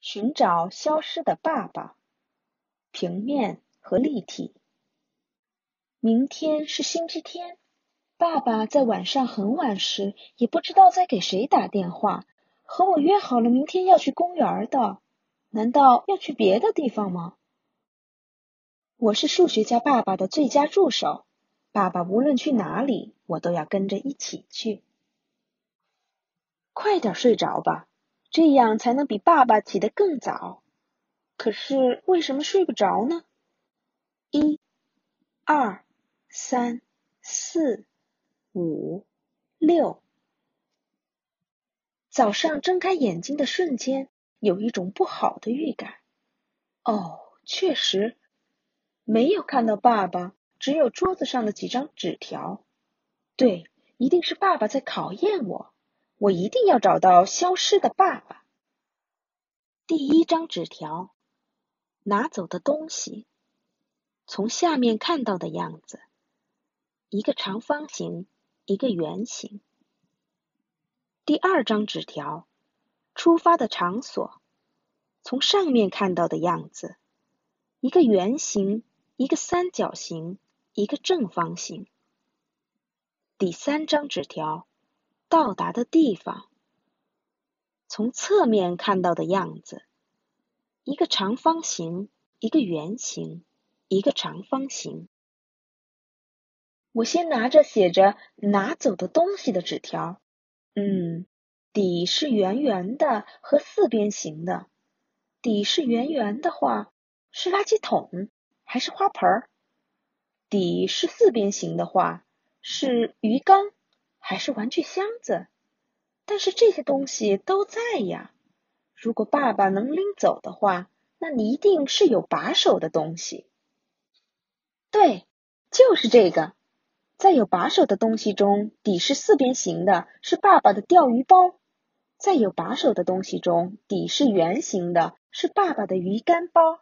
寻找消失的爸爸，平面和立体。明天是星期天，爸爸在晚上很晚时也不知道在给谁打电话，和我约好了明天要去公园的。难道要去别的地方吗？我是数学家爸爸的最佳助手，爸爸无论去哪里，我都要跟着一起去。快点睡着吧。这样才能比爸爸起得更早。可是为什么睡不着呢？一、二、三、四、五、六。早上睁开眼睛的瞬间，有一种不好的预感。哦，确实没有看到爸爸，只有桌子上的几张纸条。对，一定是爸爸在考验我。我一定要找到消失的爸爸。第一张纸条，拿走的东西，从下面看到的样子，一个长方形，一个圆形。第二张纸条，出发的场所，从上面看到的样子，一个圆形，一个三角形，一个正方形。第三张纸条。到达的地方，从侧面看到的样子，一个长方形，一个圆形，一个长方形。我先拿着写着“拿走的东西”的纸条，嗯，底是圆圆的和四边形的。底是圆圆的话，是垃圾桶还是花盆？底是四边形的话，是鱼缸。还是玩具箱子，但是这些东西都在呀。如果爸爸能拎走的话，那你一定是有把手的东西。对，就是这个。在有把手的东西中，底是四边形的，是爸爸的钓鱼包；在有把手的东西中，底是圆形的，是爸爸的鱼竿包。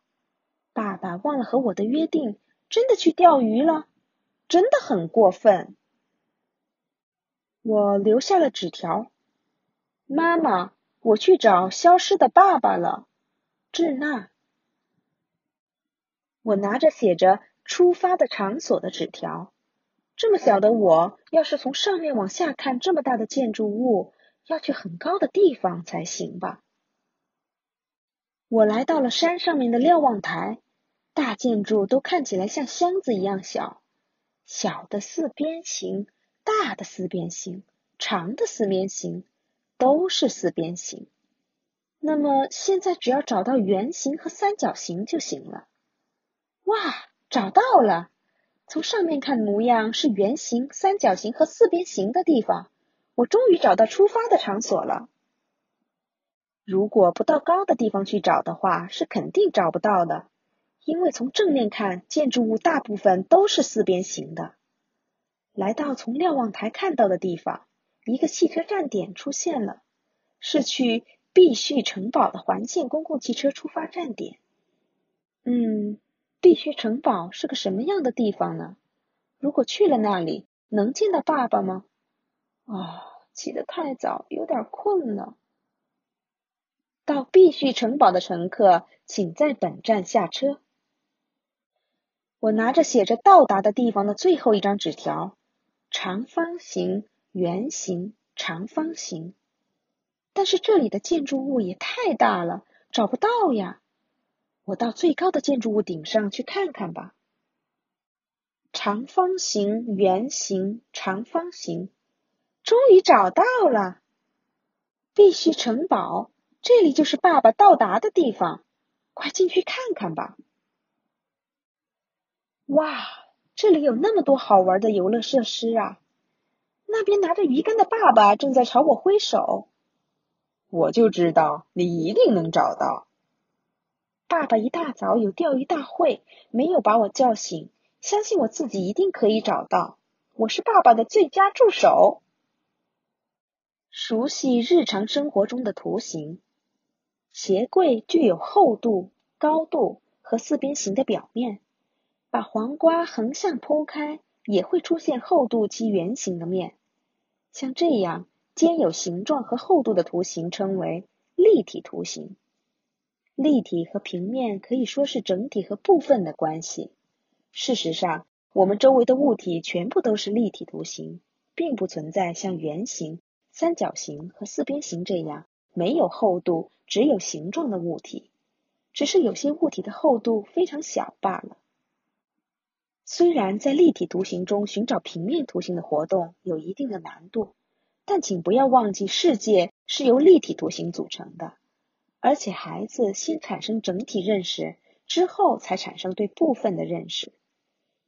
爸爸忘了和我的约定，真的去钓鱼了，真的很过分。我留下了纸条，妈妈，我去找消失的爸爸了。智娜，我拿着写着出发的场所的纸条。这么小的我，要是从上面往下看这么大的建筑物，要去很高的地方才行吧？我来到了山上面的瞭望台，大建筑都看起来像箱子一样小，小的四边形。大的四边形，长的四边形，都是四边形。那么现在只要找到圆形和三角形就行了。哇，找到了！从上面看模样是圆形、三角形和四边形的地方。我终于找到出发的场所了。如果不到高的地方去找的话，是肯定找不到的，因为从正面看，建筑物大部分都是四边形的。来到从瞭望台看到的地方，一个汽车站点出现了，是去碧旭城堡的环线公共汽车出发站点。嗯，碧旭城堡是个什么样的地方呢？如果去了那里，能见到爸爸吗？啊，起得太早，有点困了。到碧旭城堡的乘客，请在本站下车。我拿着写着到达的地方的最后一张纸条。长方形、圆形、长方形，但是这里的建筑物也太大了，找不到呀。我到最高的建筑物顶上去看看吧。长方形、圆形、长方形，终于找到了！必须城堡，这里就是爸爸到达的地方，快进去看看吧。哇！这里有那么多好玩的游乐设施啊！那边拿着鱼竿的爸爸正在朝我挥手。我就知道你一定能找到。爸爸一大早有钓鱼大会，没有把我叫醒，相信我自己一定可以找到。我是爸爸的最佳助手。熟悉日常生活中的图形，鞋柜具有厚度、高度和四边形的表面。把黄瓜横向剖开，也会出现厚度及圆形的面。像这样兼有形状和厚度的图形称为立体图形。立体和平面可以说是整体和部分的关系。事实上，我们周围的物体全部都是立体图形，并不存在像圆形、三角形和四边形这样没有厚度、只有形状的物体。只是有些物体的厚度非常小罢了。虽然在立体图形中寻找平面图形的活动有一定的难度，但请不要忘记，世界是由立体图形组成的。而且，孩子先产生整体认识，之后才产生对部分的认识。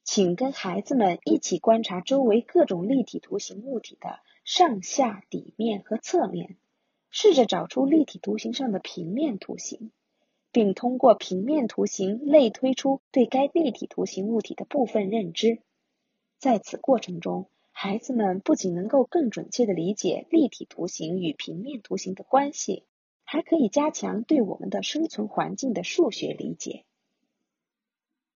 请跟孩子们一起观察周围各种立体图形物体的上下、底面和侧面，试着找出立体图形上的平面图形，并通过平面图形类推出对该立体图形物体的部分认知。在此过程中，孩子们不仅能够更准确地理解立体图形与平面图形的关系。还可以加强对我们的生存环境的数学理解。